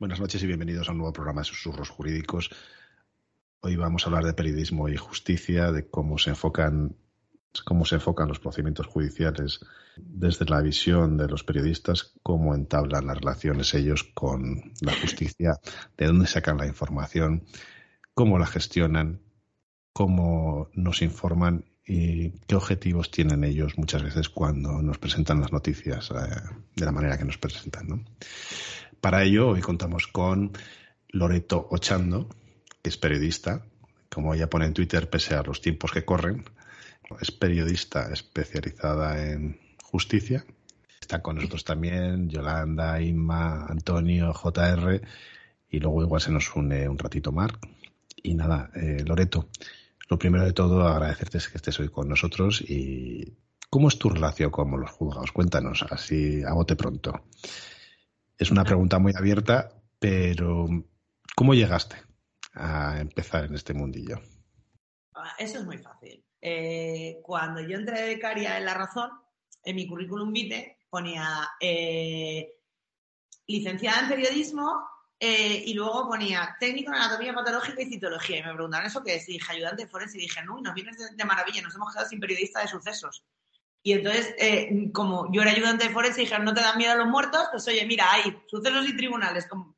Buenas noches y bienvenidos a un nuevo programa de Susurros Jurídicos. Hoy vamos a hablar de periodismo y justicia, de cómo se enfocan cómo se enfocan los procedimientos judiciales desde la visión de los periodistas, cómo entablan las relaciones ellos con la justicia, de dónde sacan la información, cómo la gestionan, cómo nos informan y qué objetivos tienen ellos muchas veces cuando nos presentan las noticias eh, de la manera que nos presentan. ¿no? Para ello, hoy contamos con Loreto Ochando, que es periodista, como ella pone en Twitter, pese a los tiempos que corren. Es periodista especializada en justicia. Están con nosotros también Yolanda, Inma, Antonio, JR y luego igual se nos une un ratito Marc. Y nada, eh, Loreto, lo primero de todo agradecerte que estés hoy con nosotros y ¿cómo es tu relación con los juzgados? Cuéntanos, así a bote pronto. Es una pregunta muy abierta, pero ¿cómo llegaste a empezar en este mundillo? Ah, eso es muy fácil. Eh, cuando yo entré de becaria en La Razón, en mi currículum vitae ponía eh, licenciada en periodismo eh, y luego ponía técnico en anatomía patológica y citología. Y me preguntaron eso que es. Dije ayudante forense y dije, no, nos vienes de, de maravilla, nos hemos quedado sin periodista de sucesos. Y entonces, eh, como yo era ayudante de forense y dijeron, ¿no te dan miedo a los muertos? Pues oye, mira, hay sucesos y tribunales. Como,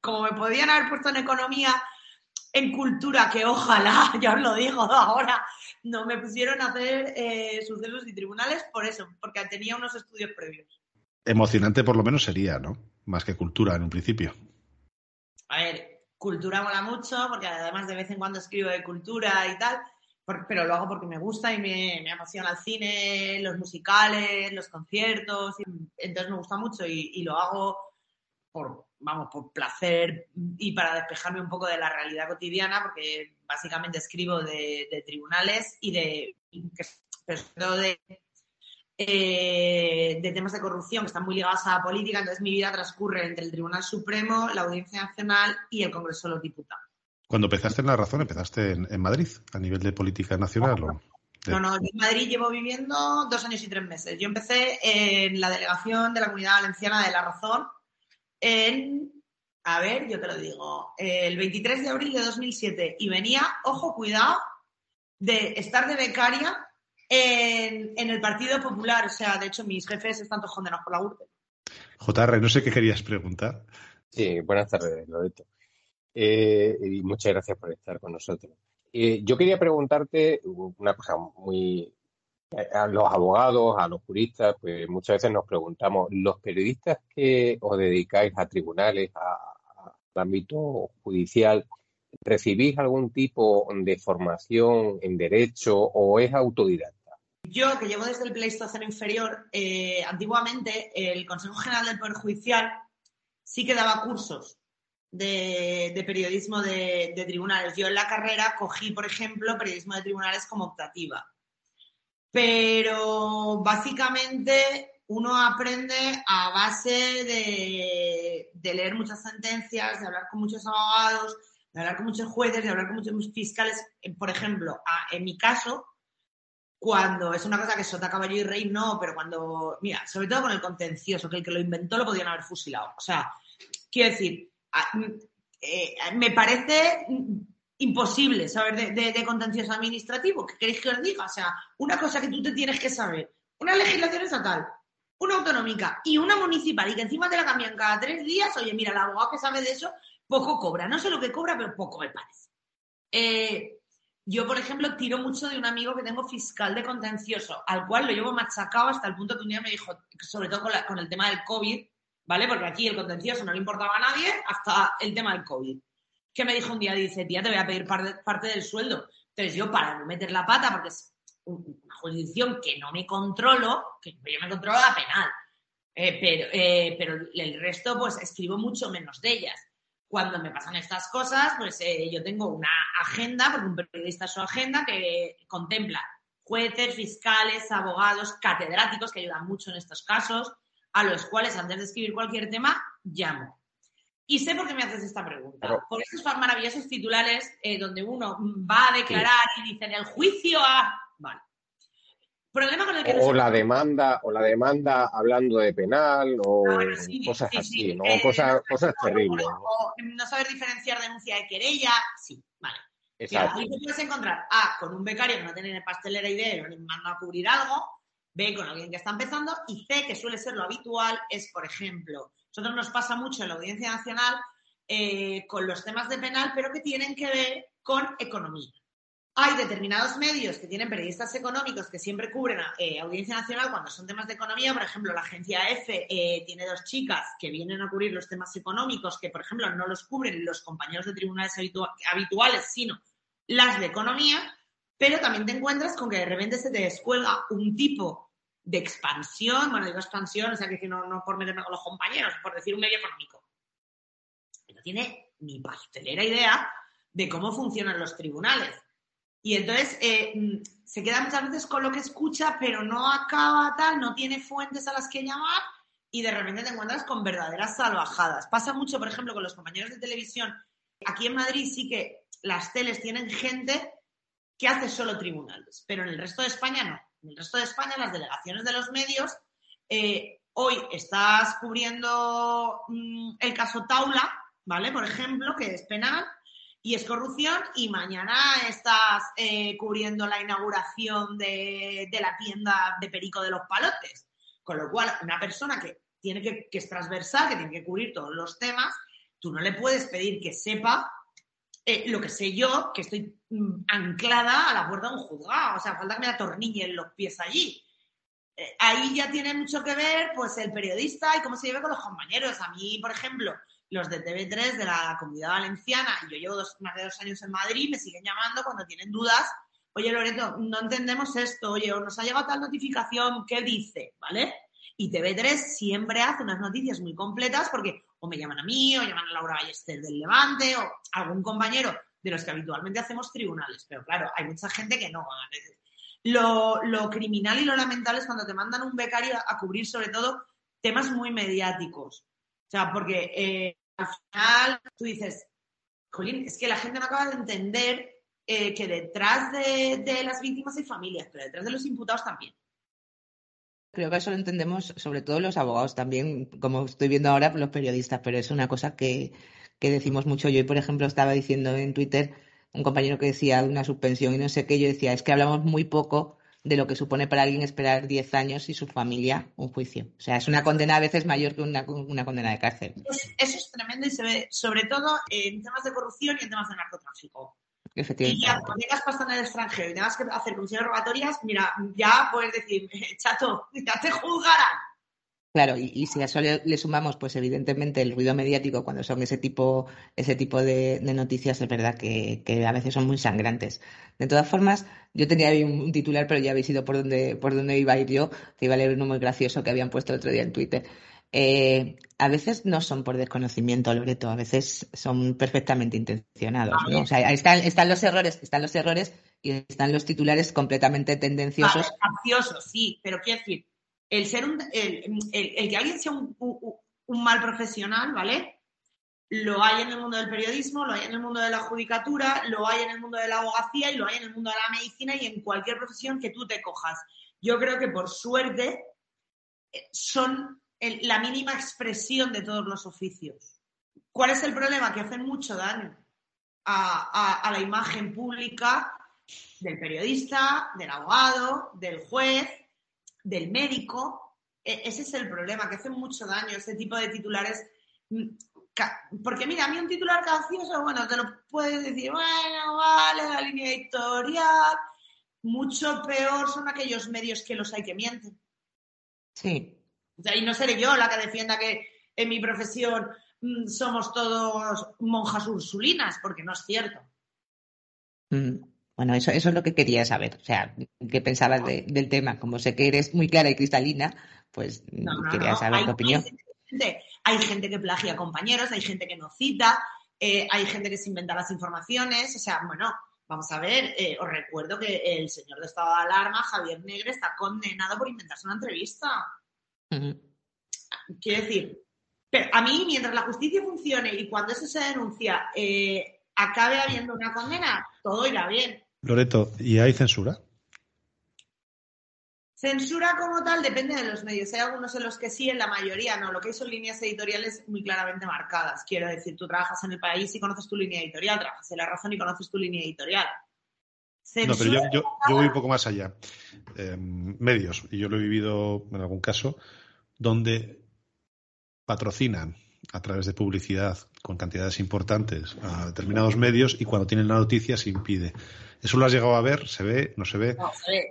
como me podían haber puesto en economía, en cultura, que ojalá, ya os lo digo ahora, no me pusieron a hacer eh, sucesos y tribunales por eso, porque tenía unos estudios previos. Emocionante por lo menos sería, ¿no? Más que cultura en un principio. A ver, cultura mola mucho, porque además de vez en cuando escribo de cultura y tal, pero lo hago porque me gusta y me, me, emociona el cine, los musicales, los conciertos, y, entonces me gusta mucho y, y, lo hago por, vamos, por placer y para despejarme un poco de la realidad cotidiana, porque básicamente escribo de, tribunales y de, de, eh, de temas de corrupción que están muy ligados a la política, entonces mi vida transcurre entre el Tribunal Supremo, la Audiencia Nacional y el Congreso de los Diputados. Cuando empezaste en La Razón, empezaste en, en Madrid, a nivel de política nacional. No, no, no, en Madrid llevo viviendo dos años y tres meses. Yo empecé en la delegación de la Comunidad Valenciana de La Razón en, a ver, yo te lo digo, el 23 de abril de 2007 y venía, ojo, cuidado, de estar de becaria en, en el Partido Popular. O sea, de hecho, mis jefes están todos condenados por la URSS. JR, no sé qué querías preguntar. Sí, buenas tardes, Loreto. Eh, y muchas gracias por estar con nosotros. Eh, yo quería preguntarte una cosa muy... A los abogados, a los juristas, pues muchas veces nos preguntamos, ¿los periodistas que os dedicáis a tribunales, al ámbito judicial, recibís algún tipo de formación en derecho o es autodidacta? Yo, que llevo desde el Pleistoceno inferior, eh, antiguamente el Consejo General del Poder Judicial sí que daba cursos de, periodismo de, tribunales. Yo en la carrera cogí, por ejemplo, periodismo de tribunales como optativa. Pero básicamente uno aprende a base de, leer muchas sentencias, de hablar con muchos abogados, de hablar con muchos jueces, de hablar con muchos fiscales. Por ejemplo, en mi caso, cuando es una cosa que sota caballo y rey, no, pero cuando, mira, sobre todo con el contencioso, que el que lo inventó lo podían haber fusilado. O sea, quiero decir, eh, me parece imposible saber de, de, contencioso administrativo. ¿Qué queréis que os diga? O sea, una cosa que tú te tienes que saber, una legislación estatal, una autonómica y una municipal, y que encima te la cambian cada tres días, oye, mira, el abogado que sabe de eso, poco cobra. No sé lo que cobra, pero poco me parece. Eh, yo, por ejemplo, tiro mucho de un amigo que tengo fiscal de contencioso, al cual lo llevo machacado hasta el punto que un día me dijo, sobre todo con el tema del COVID, ¿vale? Porque aquí el contencioso no le importaba a nadie hasta el tema del COVID. Que me dijo un día, dice, tía, te voy a pedir parte, del sueldo. Entonces yo, para no meter la pata, porque es una jurisdicción que no me controlo, que yo me controlo la penal, Eh, pero, eh, pero el resto, pues escribo mucho menos de ellas. Cuando me pasan estas cosas, pues eh, yo tengo una agenda, porque un periodista su agenda, que contempla jueces, fiscales, abogados, catedráticos, que ayudan mucho en estos casos, a los cuales antes de escribir cualquier tema llamo. Y sé por qué me haces esta pregunta. Por esos maravillosos titulares donde uno va a declarar y dice en el juicio a... Vale o la demanda, o la demanda hablando de penal, o ah, cosas así, ¿no? cosas, cosas terribles. O, ¿no? saber diferenciar denuncia de querella, sí, vale. Exacto. ahí te puedes encontrar A, con un becario que no tiene pastelera idea ni manda a cubrir algo, B, con alguien que está empezando, y C, que suele ser lo habitual, es, por ejemplo, nosotros nos pasa mucho en la Audiencia Nacional eh, con los temas de penal, pero que tienen que ver con economía. Hay determinados medios que tienen periodistas económicos que siempre cubren eh, Audiencia Nacional cuando son temas de economía. Por ejemplo, la agencia F eh, tiene dos chicas que vienen a cubrir los temas económicos que, por ejemplo, no los cubren los compañeros de tribunales habituales, sino las de economía. Pero también te encuentras con que de repente se te descuelga un tipo de expansión, bueno, digo expansión, o sea que no, no por meterme con los compañeros, por decir un medio económico. No tiene ni pastelera idea de cómo funcionan los tribunales y entonces eh, se queda muchas veces con lo que escucha, pero no acaba tal, no tiene fuentes a las que llamar y de repente te encuentras con verdaderas salvajadas. Pasa mucho, por ejemplo, con los compañeros de televisión. Aquí en Madrid sí que las teles tienen gente que hace solo tribunales, pero en el resto de España no. En el resto de España las delegaciones de los medios, eh, hoy estás cubriendo mm, el caso Taula, ¿vale? Por ejemplo, que es penal, y es corrupción y mañana estás eh, cubriendo la inauguración de, la tienda de Perico de los Palotes. Con lo cual, una persona que tiene que, que es transversal, que tiene que cubrir todos los temas, tú no le puedes pedir que sepa eh, lo que sé yo, que estoy mm, anclada a la puerta de un juzgado. O sea, falta que me atornillen los pies allí. Eh, ahí ya tiene mucho que ver, pues, el periodista y cómo se lleva con los compañeros. A mí, por ejemplo, los de TV3 de la comunidad valenciana, yo llevo más de dos años en Madrid, me siguen llamando cuando tienen dudas. Oye, Loreto, no entendemos esto, oye, nos ha llegado tal notificación, ¿qué dice? ¿Vale? Y TV3 siempre hace unas noticias muy completas porque o me llaman a mí, o llaman a Laura Ballester del Levante, o algún compañero de los que habitualmente hacemos tribunales. Pero claro, hay mucha gente que no. Lo, lo criminal y lo lamentable es cuando te mandan un becario a cubrir sobre todo temas muy mediáticos. O sea, porque eh, al final tú dices, Jolín, es que la gente no acaba de entender eh, que detrás de, las víctimas hay familias, pero detrás de los imputados también. Creo que eso lo entendemos, sobre todo los abogados también, como estoy viendo ahora, los periodistas, pero es una cosa que, que decimos mucho. Yo, por ejemplo, estaba diciendo en Twitter un compañero que decía una suspensión y no sé qué, yo decía, es que hablamos muy poco de lo que supone para alguien esperar 10 años y su familia un juicio. O sea, es una condena a veces mayor que una, condena de cárcel. Eso es tremendo y se ve sobre todo en temas de corrupción y en temas de narcotráfico. Efectivamente. Y ya cuando tengas pasta en el extranjero y tengas que hacer comisiones rogatorias, mira, ya puedes decir, chato, ya te juzgarán. Claro, y, si a eso le, sumamos, pues evidentemente el ruido mediático cuando son ese tipo, ese tipo de, noticias, es verdad que, a veces son muy sangrantes. De todas formas, yo tenía ahí un, titular, pero ya habéis ido por donde, por donde iba a ir yo, que iba a leer uno muy gracioso que habían puesto el otro día en Twitter. Eh, a veces no son por desconocimiento, Loreto, a veces son perfectamente intencionados, ¿no? O sea, están, están los errores, están los errores y están los titulares completamente tendenciosos. Graciosos, sí, pero quiero decir, el ser un, el, que alguien sea un, mal profesional, ¿vale? Lo hay en el mundo del periodismo, lo hay en el mundo de la judicatura, lo hay en el mundo de la abogacía y lo hay en el mundo de la medicina y en cualquier profesión que tú te cojas. Yo creo que por suerte eh, la mínima expresión de todos los oficios. ¿Cuál es el problema? Que hacen mucho daño a la imagen pública del periodista, del abogado, del juez, del médico, e, ese es el problema, que hace mucho daño ese tipo de titulares. Mm, porque mira, a mí un titular gracioso, bueno, te lo puedes decir, bueno, vale, la línea editorial. Mucho peor son aquellos medios que los hay que mienten. Sí. Y no seré yo la que defienda que en mi profesión mm, somos todos monjas ursulinas, porque no es cierto. Mm. Bueno, eso, eso es lo que quería saber. O sea, qué pensabas del tema. Como sé que eres muy clara y cristalina, pues No, no, quería saber tu opinión. Hay gente, hay gente que plagia compañeros, hay gente que no cita, eh, hay gente que se inventa las informaciones. O sea, bueno, vamos a ver, eh, os recuerdo que el señor de estado de alarma, Javier Negre, está condenado por inventarse una entrevista. Quiero decir, pero a mí, mientras la justicia funcione y cuando eso se denuncia eh, acabe habiendo una condena, todo irá bien. Loreto, ¿y hay censura? Censura como tal depende de los medios. Hay algunos en los que sí, en la mayoría no. Lo que hay son líneas editoriales muy claramente marcadas. Quiero decir, tú trabajas en el país y conoces tu línea editorial, trabajas en la razón y conoces tu línea editorial. No, pero yo, Censura- yo, yo voy un poco más allá. Eh, medios, y yo lo he vivido en algún caso, donde patrocinan a través de publicidad con cantidades importantes a determinados medios y cuando tienen la noticia se impide. ¿Eso lo has llegado a ver? ¿Se ve? ¿No se ve?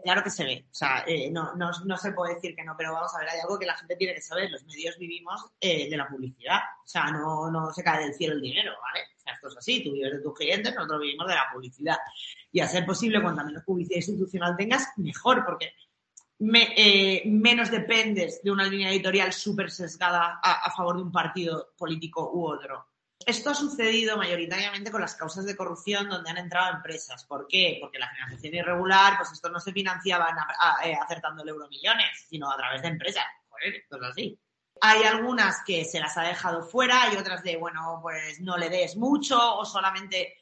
Claro que se ve. O sea, eh, no, no, no se puede decir que no, pero vamos a ver, hay algo que la gente tiene que saber. Los medios vivimos eh, de la publicidad. O sea, no, no se cae del cielo el dinero, ¿vale? O sea, esto es así. Tú vives de tus clientes, nosotros vivimos de la publicidad. Y a ser posible, cuanta menos publicidad institucional tengas, mejor, porque eh, menos dependes de una línea editorial súper sesgada a, favor de un partido político u otro. Esto ha sucedido mayoritariamente con las causas de corrupción donde han entrado empresas. ¿Por qué? Porque la financiación irregular, pues esto no se financiaban eh, acertando euromillones, sino a través de empresas. Joder, esto es así. Hay algunas que se las ha dejado fuera, hay otras de, bueno, pues no le des mucho o solamente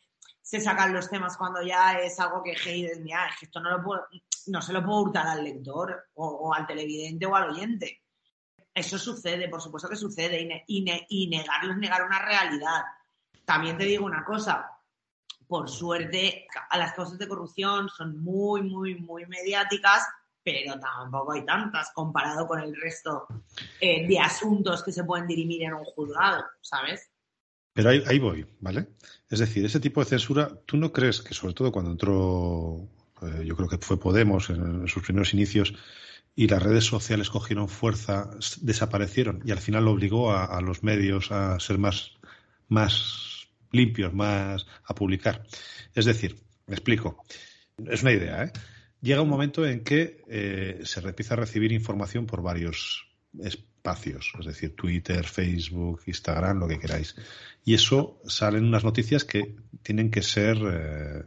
se sacan los temas cuando ya es algo que hey, es esto no, lo puedo, no se lo puedo hurtar al lector o, al televidente o al oyente. Eso sucede, por supuesto que sucede, y, y ne- negarlo es negar una realidad. También te digo una cosa, por suerte, a las causas de corrupción son muy, muy, muy mediáticas, pero tampoco hay tantas comparado con el resto eh, de asuntos que se pueden dirimir en un juzgado, ¿sabes? Pero ahí, ahí voy, ¿vale? Es decir, ese tipo de censura, ¿tú no crees que sobre todo cuando entró, eh, yo creo que fue Podemos en, sus primeros inicios y las redes sociales cogieron fuerza, desaparecieron y al final obligó a, a los medios a ser más, más limpios, más a publicar? Es decir, me explico, es una idea, ¿eh? Llega un momento en que eh, se empieza a recibir información por varios espacios, es decir, Twitter, Facebook, Instagram, lo que queráis. Y eso salen unas noticias que tienen que ser eh,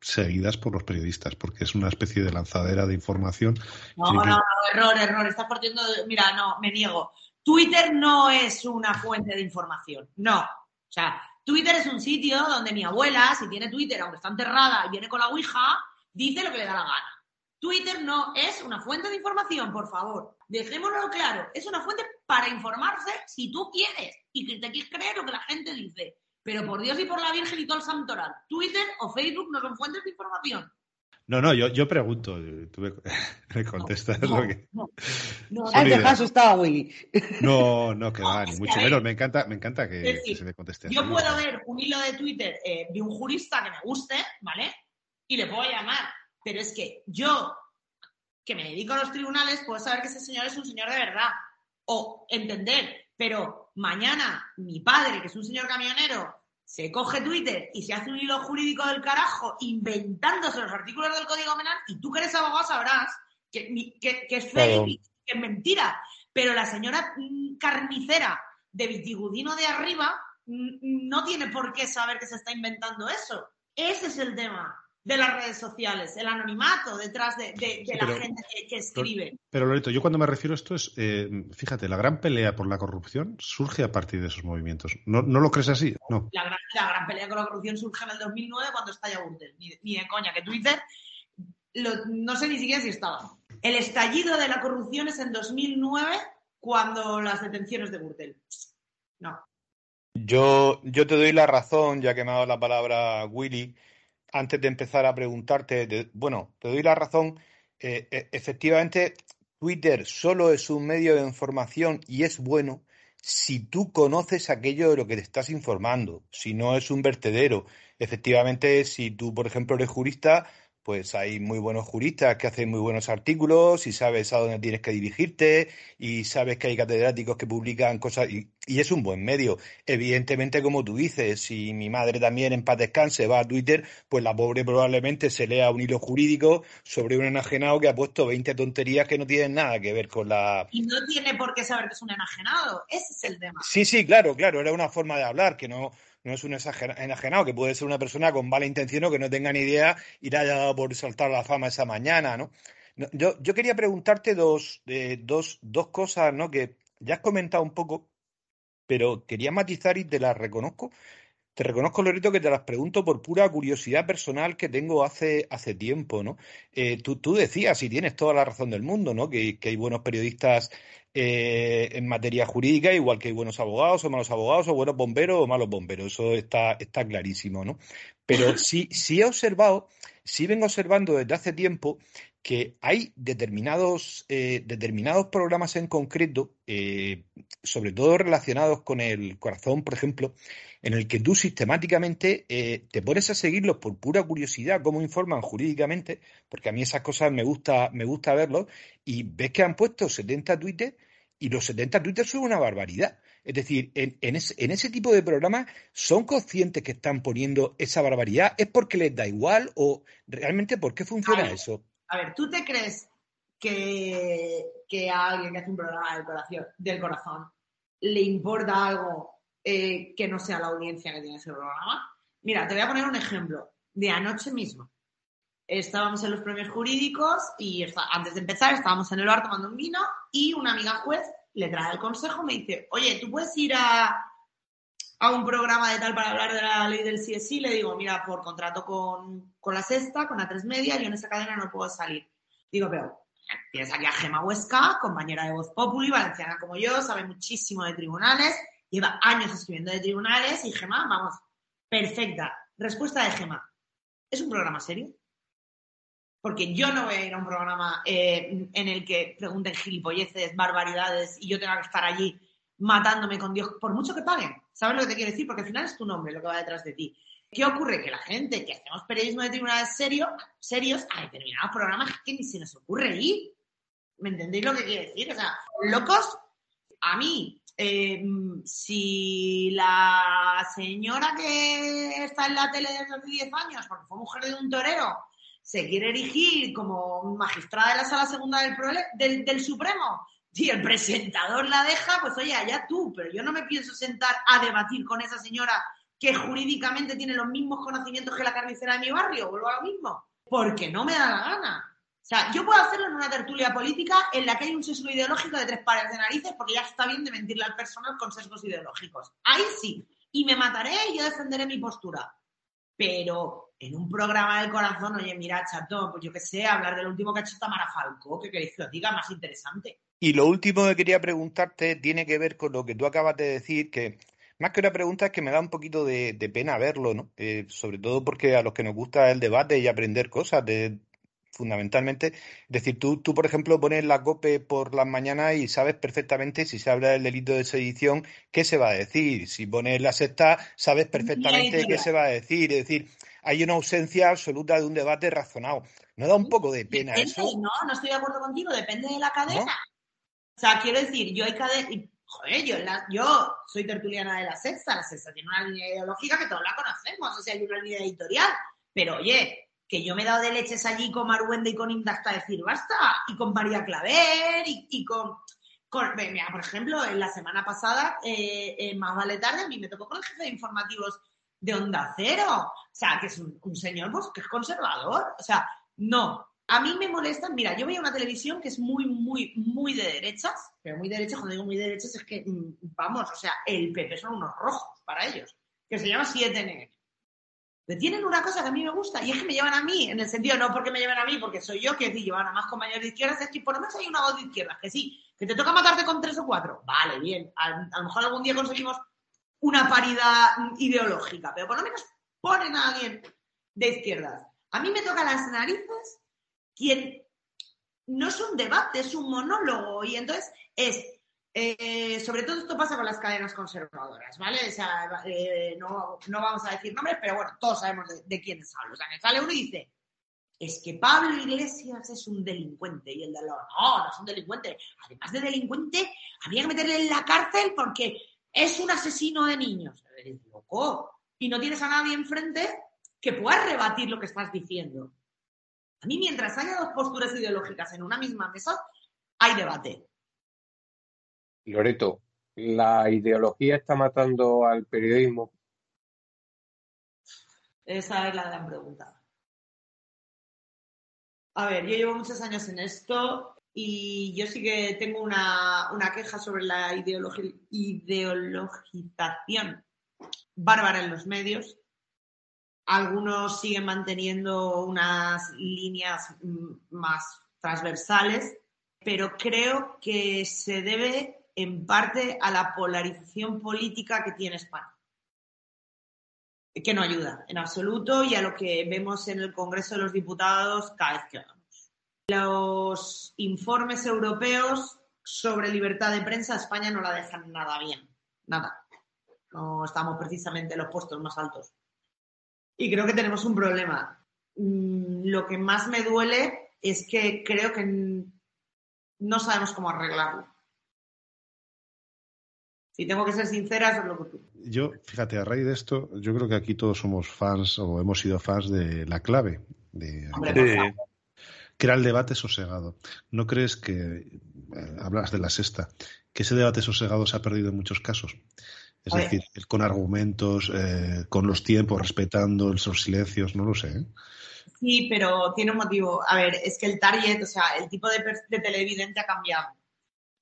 seguidas por los periodistas, porque es una especie de lanzadera de información. No, no, que- no, error, error. Estás partiendo de... Mira, no, me niego. Twitter no es una fuente de información. No. O sea, Twitter es un sitio donde mi abuela, si tiene Twitter, aunque está enterrada y viene con la Ouija, dice lo que le da la gana. Twitter no es una fuente de información, por favor. Dejémoslo claro. Es una fuente para informarse si tú quieres y que te quieres creer lo que la gente dice. Pero por Dios y por la Virgen y todo el santoral, Twitter o Facebook no son fuentes de información. No, no, yo, yo pregunto, tú me, me contestas No, lo que... no, no, Has dejado asustado, Willy. No, no, que va, es ni mucho menos. Me encanta, me encanta que, decir, que se me conteste. Yo puedo ver un hilo de Twitter eh, de un jurista que me guste, ¿vale? Y le puedo llamar. Pero es que yo, que me dedico a los tribunales, puedo saber que ese señor es un señor de verdad. O entender. Pero mañana mi padre, que es un señor camionero, se coge Twitter y se hace un hilo jurídico del carajo inventándose los artículos del Código Penal y tú que eres abogado sabrás que, que- que es fake y que es mentira. Pero la señora mm, carnicera de Vitigudino de arriba mm, no tiene por qué saber que se está inventando eso. Ese es el tema de las redes sociales, el anonimato detrás de, de- de la pero- gente que, que escribe. Pero Loreto, yo cuando me refiero a esto es, eh, fíjate, la gran pelea por la corrupción surge a partir de esos movimientos. ¿No, no lo crees así? No. La gran, la gran pelea con la corrupción surge en el 2009 cuando estalla Gürtel. Ni, ni de coña, que Twitter, lo- no sé ni siquiera si estaba. El estallido de la corrupción es en 2009 cuando las detenciones de Gürtel. No. Yo, yo te doy la razón, ya que me ha dado la palabra Willy, antes de empezar a preguntarte, bueno, te doy la razón, eh, e- efectivamente, Twitter solo es un medio de información y es bueno si tú conoces aquello de lo que te estás informando, si no es un vertedero. Efectivamente, si tú, por ejemplo, eres jurista, pues hay muy buenos juristas que hacen muy buenos artículos y sabes a dónde tienes que dirigirte y sabes que hay catedráticos que publican cosas y, es un buen medio. Evidentemente, como tú dices, si mi madre también en paz descanse va a Twitter, pues la pobre probablemente se lea un hilo jurídico sobre un enajenado que ha puesto 20 tonterías que no tienen nada que ver con la... Y no tiene por qué saber que es un enajenado, ese es el tema. Sí, sí, claro, claro, era una forma de hablar que no no es un enajenado, que puede ser una persona con mala intención o que no tenga ni idea y le haya dado por saltar la fama esa mañana, ¿no? Yo, yo quería preguntarte dos, eh, dos, dos cosas, ¿no? Que ya has comentado un poco, pero quería matizar y te las reconozco. Te reconozco, Loreto, que te las pregunto por pura curiosidad personal que tengo hace, hace tiempo, ¿no? Eh, tú, tú, decías, y tienes toda la razón del mundo, ¿no? Que hay buenos periodistas eh, en materia jurídica, igual que hay buenos abogados o malos abogados, o buenos bomberos o malos bomberos. Eso está, está clarísimo, ¿no? Pero sí, sí he observado, sí vengo observando desde hace tiempo que hay determinados, eh, determinados programas en concreto, eh, sobre todo relacionados con el corazón, por ejemplo, en el que tú sistemáticamente te pones a seguirlos por pura curiosidad, cómo informan jurídicamente, porque a mí esas cosas me gusta, me gusta verlos, y ves que han puesto 70 tweets y los 70 twitters son una barbaridad. Es decir, en, ese, tipo de programas, ¿son conscientes que están poniendo esa barbaridad? ¿Es porque les da igual o realmente por qué funciona eso? A ver, ¿tú te crees que, a alguien que hace un programa del corazón, le importa algo eh, que no sea la audiencia que tiene ese programa? Mira, te voy a poner un ejemplo de anoche mismo estábamos en los premios jurídicos y antes de empezar estábamos en el bar tomando un vino y una amiga juez le trae el consejo, me dice, oye, ¿tú puedes ir a, a un programa de tal para hablar de la ley del CSI? Le digo, mira, por contrato con, con la sexta, con la tres media, yo en esa cadena no puedo salir. Digo, pero tienes aquí a Gema Huesca, compañera de Voz Populi, valenciana como yo, sabe muchísimo de tribunales, lleva años escribiendo de tribunales y Gema, vamos, perfecta. Respuesta de Gema, ¿es un programa serio? porque yo no voy a ir a un programa eh, en el que pregunten gilipolleces, barbaridades y yo tenga que estar allí matándome con Dios, por mucho que paguen. ¿Sabes lo que te quiero decir? Porque al final es tu nombre lo que va detrás de ti. ¿Qué ocurre? Que la gente que hacemos periodismo de tribunales serio, serios a determinados programas que ni se nos ocurre ir. ¿Me entendéis lo que quiero decir? O sea, locos, a mí, eh, si la señora que está en la tele desde hace 10 años, porque fue mujer de un torero, se quiere erigir como magistrada de la sala segunda del, del, Supremo si el presentador la deja, pues oye, allá tú, pero yo no me pienso sentar a debatir con esa señora que jurídicamente tiene los mismos conocimientos que la carnicera de mi barrio, vuelvo a lo mismo, porque no me da la gana. O sea, yo puedo hacerlo en una tertulia política en la que hay un sesgo ideológico de tres pares de narices porque ya está bien de mentirle al personal con sesgos ideológicos. Ahí sí. Y me mataré y yo defenderé mi postura. Pero en un programa del corazón, oye, mira, chato, pues yo qué sé, hablar del último que ha hecho Tamara Falco, que queréis que diga más interesante. Y lo último que quería preguntarte tiene que ver con lo que tú acabas de decir, que más que una pregunta es que me da un poquito de, pena verlo, ¿no? Eh, sobre todo porque a los que nos gusta el debate y aprender cosas, de, fundamentalmente. Es decir, tú, tú, por ejemplo, pones la COPE por las mañanas y sabes perfectamente si se habla del delito de sedición, qué se va a decir. Si pones la sexta, sabes perfectamente qué se va a decir. Es decir, hay una ausencia absoluta de un debate razonado. ¿No da un poco de pena eso? No, no estoy de acuerdo contigo, depende de la cadena. O sea, quiero decir, yo hay cadena. Joder, yo, yo soy tertuliana de la sexta, la sexta tiene una línea ideológica que todos la conocemos, o sea, hay una línea editorial. Pero oye, que yo me he dado de leches allí con Maruende y con Inda hasta decir basta, y con María Claver, y, con, mira, por ejemplo, en la semana pasada, eh, Más Vale Tarde, a mí me tocó con el jefe de informativos de Onda Cero. O sea, que es un, señor pues, que es conservador. O sea, no. A mí me molestan, mira, yo veía una televisión que es muy, muy, muy de derechas, pero muy de derechas, cuando digo muy de derechas es que, mm, vamos, o sea, el PP son unos rojos para ellos, que se llama 7N. Pero tienen una cosa que a mí me gusta y es que me llevan a mí, en el sentido, no porque me llevan a mí, porque soy yo que llevan a más compañeros de izquierdas, es que por lo menos hay una voz de izquierdas, que sí, que te toca matarte con tres o cuatro. Vale, bien, a lo mejor algún día conseguimos una paridad ideológica, pero por lo menos ponen a alguien de izquierdas. A mí me toca las narices quien no es un debate, es un monólogo y entonces es, eh, sobre todo esto pasa con las cadenas conservadoras, ¿vale? O sea, eh, no, vamos a decir nombres, pero bueno, todos sabemos de, quiénes hablo. O sea, que sale uno y dice, es que Pablo Iglesias es un delincuente. Y el de los, no, no es un delincuente. Además de delincuente, habría que meterle en la cárcel porque es un asesino de niños. Eres loco. Y no tienes a nadie enfrente que pueda rebatir lo que estás diciendo. A mí, mientras haya dos posturas ideológicas en una misma mesa, hay debate. Loreto, ¿la ideología está matando al periodismo? Esa es la gran pregunta. A ver, yo llevo muchos años en esto y yo sí que tengo una, queja sobre la ideologización bárbara en los medios. Algunos siguen manteniendo unas líneas más transversales, pero creo que se debe en parte a la polarización política que tiene España que no ayuda en absoluto y a lo que vemos en el Congreso de los Diputados cada vez que vamos. Los informes europeos sobre libertad de prensa, España no la dejan nada bien, nada. No estamos precisamente en los puestos más altos. Y creo que tenemos un problema. Mm, lo que más me duele es que creo que no sabemos cómo arreglarlo. Si tengo que ser sincera, eso es lo que tú. Yo, fíjate, a raíz de esto, yo creo que aquí todos somos fans o hemos sido fans de la clave, de, que era el debate sosegado. ¿No crees que, eh, hablas de la sexta, que ese debate sosegado se ha perdido en muchos casos? Es decir, con argumentos, eh, con los tiempos, respetando los silencios, no lo sé. ¿eh? Sí, pero tiene un motivo. A ver, es que el target, o sea, el tipo de televidente ha cambiado.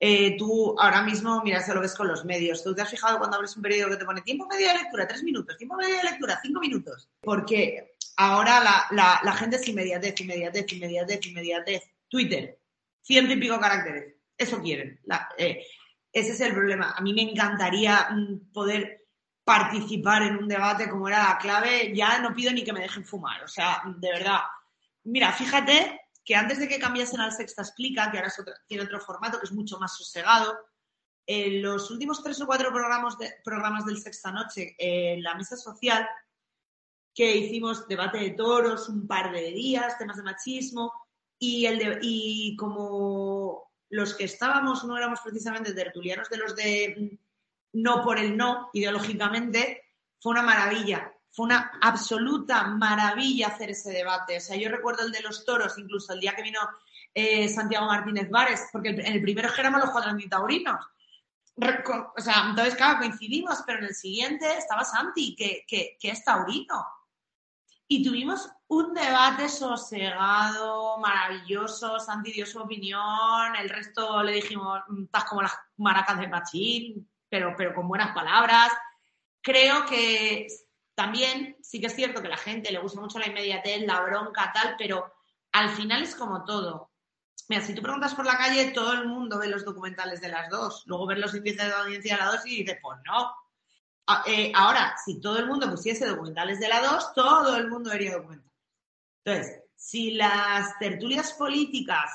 Eh, tú ahora mismo, mira, se lo ves con los medios. ¿Tú te has fijado cuando abres un periódico que te pone tiempo medio de lectura, tres minutos, tiempo medio de lectura, cinco minutos? Porque ahora la, gente es inmediatez, inmediatez, inmediatez, inmediatez. Twitter, ciento y pico caracteres. Eso quieren. Eh, ese es el problema. A mí me encantaría mm, poder participar en un debate como era la clave. Ya no pido ni que me dejen fumar. O sea, de verdad. Mira, fíjate que antes de que cambiasen al Sexta Explica, que ahora tiene otro formato que es mucho más sosegado, en los últimos tres o cuatro programas, programas del Sexta Noche, en la mesa social, que hicimos debate de toros un par de días, temas de machismo, y, el y como los que estábamos no éramos precisamente tertulianos de los de no por el no, ideológicamente, fue una maravilla fue una absoluta maravilla hacer ese debate. O sea, yo recuerdo el de los toros, incluso el día que vino eh, Santiago Martínez Vares, porque en el primero éramos los cuatro taurinos. O sea, entonces, claro, coincidimos, pero en el siguiente estaba Santi, que, que, que es taurino. Y tuvimos un debate sosegado, maravilloso. Santi dio su opinión, el resto le dijimos, mm, estás como las maracas de Machín, pero, pero con buenas palabras. Creo que también sí que es cierto que la gente le gusta mucho la inmediatez, la bronca, tal, pero al final es como todo. Mira, si tú preguntas por la calle, todo el mundo ve los documentales de las dos. Luego ver los índices de audiencia de las dos y dices, pues no. Ah, eh, ahora, si todo el mundo pusiese documentales de la dos, todo el mundo vería documentales. Entonces, si las tertulias políticas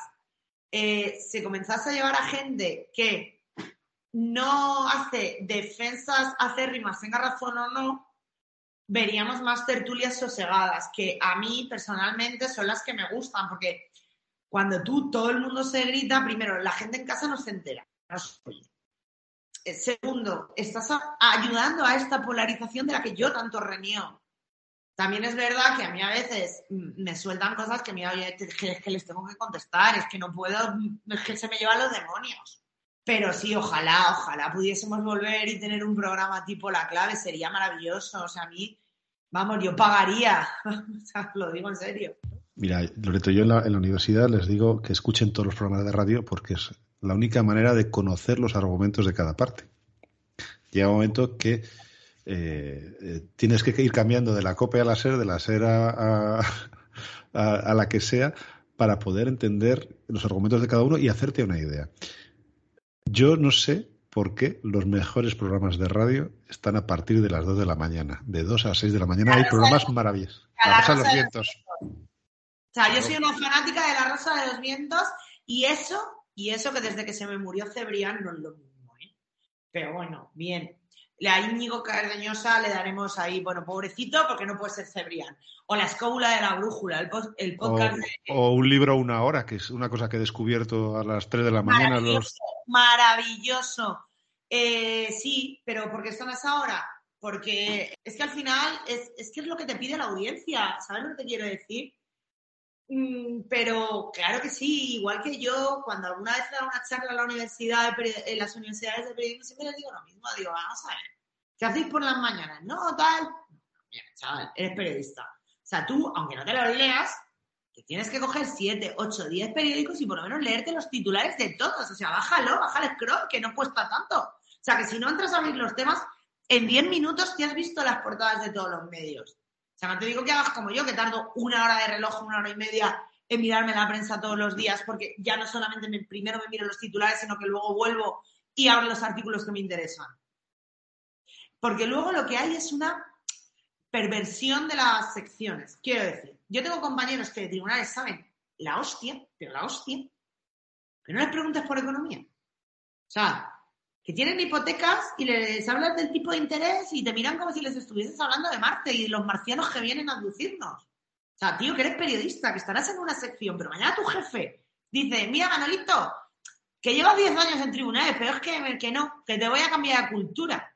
eh, se comenzase a llevar a gente que no hace defensas acérrimas, tenga razón o no, veríamos más tertulias sosegadas, que a mí personalmente son las que me gustan, porque cuando tú, todo el mundo se grita, primero, la gente en casa no se entera, eh, Segundo, estás ayudando a esta polarización de la que yo tanto reniego. También es verdad que a mí a veces mm, me sueltan cosas que, me, que, les tengo que contestar, es que no puedo, es que se me llevan los demonios. Pero sí, ojalá, ojalá pudiésemos volver y tener un programa tipo La Clave, sería maravilloso. O sea, a mí, vamos, yo pagaría. o sea, lo digo en serio. Mira, Loreto, yo en la, universidad les digo que escuchen todos los programas de radio porque es la única manera de conocer los argumentos de cada parte. Llega un momento que eh, eh, tienes que ir cambiando de la copia a la SER, de la SER a, a la que sea, para poder entender los argumentos de cada uno y hacerte una idea. Yo no sé por qué los mejores programas de radio están a partir de las 2 de la mañana. De 2 a 6 de la mañana hay programas maravillosos. La Rosa de los Vientos. O sea, yo soy una fanática de La Rosa de los Vientos y eso, y eso que desde que se me murió Cebrián no es lo mismo. ¿eh? Pero bueno, bien. a Íñigo Cardeñosa le daremos ahí, bueno, pobrecito, porque no puede ser Cebrián. O la escóbula de la brújula, el, post- el O, podcast de... o un libro una hora, que es una cosa que he descubierto a las 3 de la mañana. Los... Maravilloso, maravilloso. Eh, sí, pero ¿por qué están a esa hora? Porque es que al final es, es que es lo que te pide la audiencia, ¿sabes lo que te quiero decir? Mm, pero claro que sí, igual que yo, cuando alguna vez he dado una charla en, la universidad en las universidades de periodismo, siempre les digo lo mismo, digo, vamos a ver, ¿qué hacéis por las mañanas? No, tal. Mira, chaval, eres periodista. O sea, tú, aunque no te lo leas, que tienes que coger 7, 8, 10 periódicos y por lo menos leerte los titulares de todos. O sea, bájalo, baja el scroll, que no cuesta tanto. O sea, que si no entras a abrir los temas, en 10 minutos te has visto las portadas de todos los medios. Sea, no te digo que hagas como yo, que tardo una hora de reloj, una hora y media en mirarme la prensa todos los días, porque ya no solamente me- primero me miro los titulares, sino que luego vuelvo y abro los artículos que me interesan. Porque luego lo que hay es una perversión de las secciones. Quiero decir, yo tengo compañeros que de tribunales saben la hostia, pero la hostia, pero no les preguntes por economía. O sea, que tienen hipotecas y les hablas del tipo de interés y te miran como si les estuvieses hablando de Marte y los marcianos que vienen a abducirnos. O sea, tío, que eres periodista, que estarás en una sección, pero mañana tu jefe dice, mira, Manolito, que llevas 10 años en tribunales, pero es que, que no, que te voy a cambiar de cultura.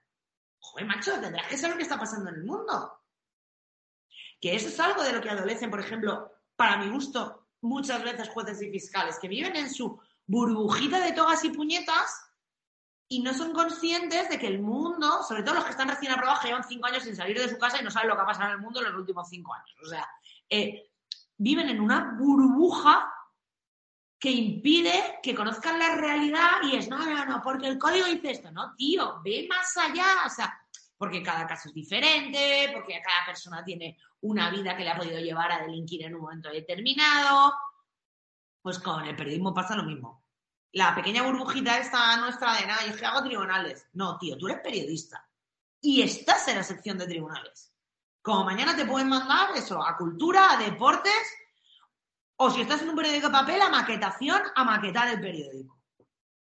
Joder, macho, tendrás que saber que está pasando en el mundo. Que eso es algo de lo que adolecen, por ejemplo, para mi gusto, muchas veces jueces y fiscales, que viven en su burbujita de togas y puñetas y no son conscientes de que el mundo, sobre todo los que están recién aprobados, que llevan cinco años sin salir de su casa y no saben lo que ha pasado en el mundo en los últimos cinco años. O sea, eh, viven en una burbuja que impide que conozcan la realidad y es, no, no, no, porque el código dice esto. No, tío, ve más allá. O sea, porque cada caso es diferente, porque cada persona tiene una vida que le ha podido llevar a delinquir en un momento determinado. Pues con el periodismo pasa lo mismo. La pequeña burbujita esta nuestra de nada, yo es que hago tribunales. No, tío, tú eres periodista y estás en la sección de tribunales. Como mañana te pueden mandar eso, a cultura, a deportes, o si estás en un periódico de papel, a maquetación, a maquetar el periódico.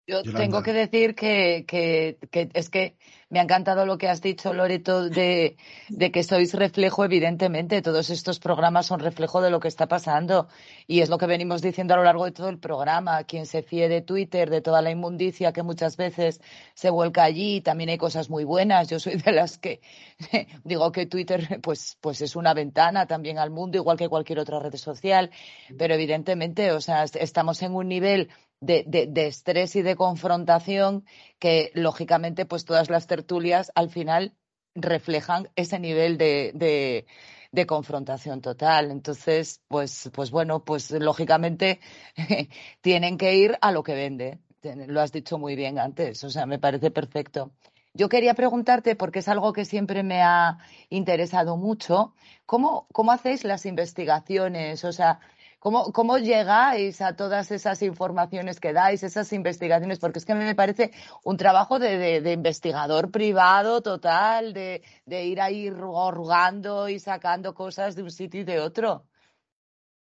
Yo Yolanda. tengo que decir que, que- que es que me ha encantado lo que has dicho, Loreto, de, de que sois reflejo, evidentemente. Todos estos programas son reflejo de lo que está pasando. Y es lo que venimos diciendo a lo largo de todo el programa. Quien se fíe de Twitter, de toda la inmundicia que muchas veces se vuelca allí, también hay cosas muy buenas. Yo soy de las que digo que Twitter pues, pues es una ventana también al mundo, igual que cualquier otra red social. Pero evidentemente, o sea, est- estamos en un nivel de, de- estrés y de confrontación que lógicamente pues todas las tertulias al final reflejan ese nivel de, de- de confrontación total. Entonces, pues, pues bueno, pues lógicamente tienen que ir a lo que vende. Lo has dicho muy bien antes, o sea, me parece perfecto. Yo quería preguntarte, porque es algo que siempre me ha interesado mucho, ¿cómo, cómo hacéis las investigaciones? O sea, ¿Cómo, ¿Cómo llegáis a todas esas informaciones que dais, esas investigaciones? Porque es que a mí me parece un trabajo de, de- de investigador privado total, de, de ir ahí rugando y sacando cosas de un sitio y de otro.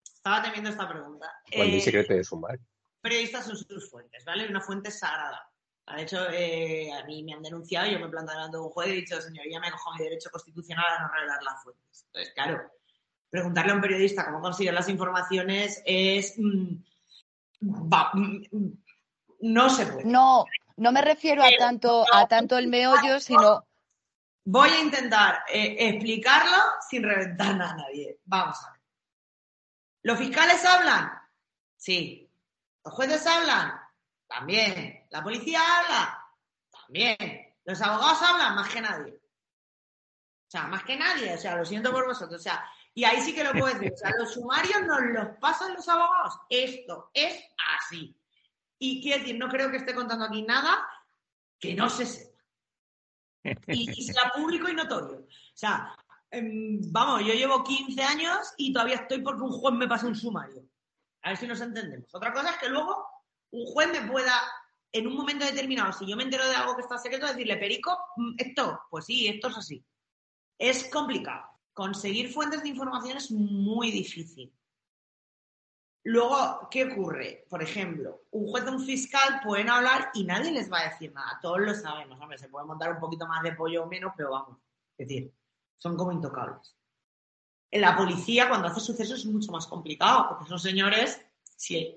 Estaba temiendo esta pregunta. Mi Eh, secreto de sumar. periodistas son sus fuentes, ¿vale? Una fuente sagrada. De hecho, eh, a mí me han denunciado yo me he plantado un juez y he dicho, señoría, me cojo mi derecho constitucional a no revelar las fuentes. Entonces, claro, preguntarle a un periodista cómo consigue las informaciones es... mm, va, mm, mm, no se puede. No, no me refiero a tanto, a tanto el meollo, sino Voy a intentar eh, explicarlo sin reventar a nadie. Vamos a ver. ¿Los fiscales hablan? Sí. ¿Los jueces hablan? También. ¿La policía habla? También. ¿Los abogados hablan? Más que nadie. O sea, más que nadie. O sea, lo siento por vosotros. O sea, y ahí sí que lo puedo decir. O sea, los sumarios nos los pasan los abogados. Esto es así. Y quiero decir, no creo que esté contando aquí nada que no se sepa. Y, y sea público y notorio. O sea, em, vamos, yo llevo 15 años y todavía estoy porque un juez me pasa un sumario. A ver si nos entendemos. Otra cosa es que luego un juez me pueda, en un momento determinado, si yo me entero de algo que está secreto, decirle, Perico, mm, esto, pues sí, esto es así. Es complicado. Conseguir fuentes de información es muy difícil. Luego, ¿qué ocurre? Por ejemplo, un juez o un fiscal pueden hablar y nadie les va a decir nada. Todos lo sabemos. Hombre, se puede montar un poquito más de pollo o menos, pero vamos. Es decir, son como intocables. En la policía, cuando hace sucesos, es mucho más complicado, porque esos señores, si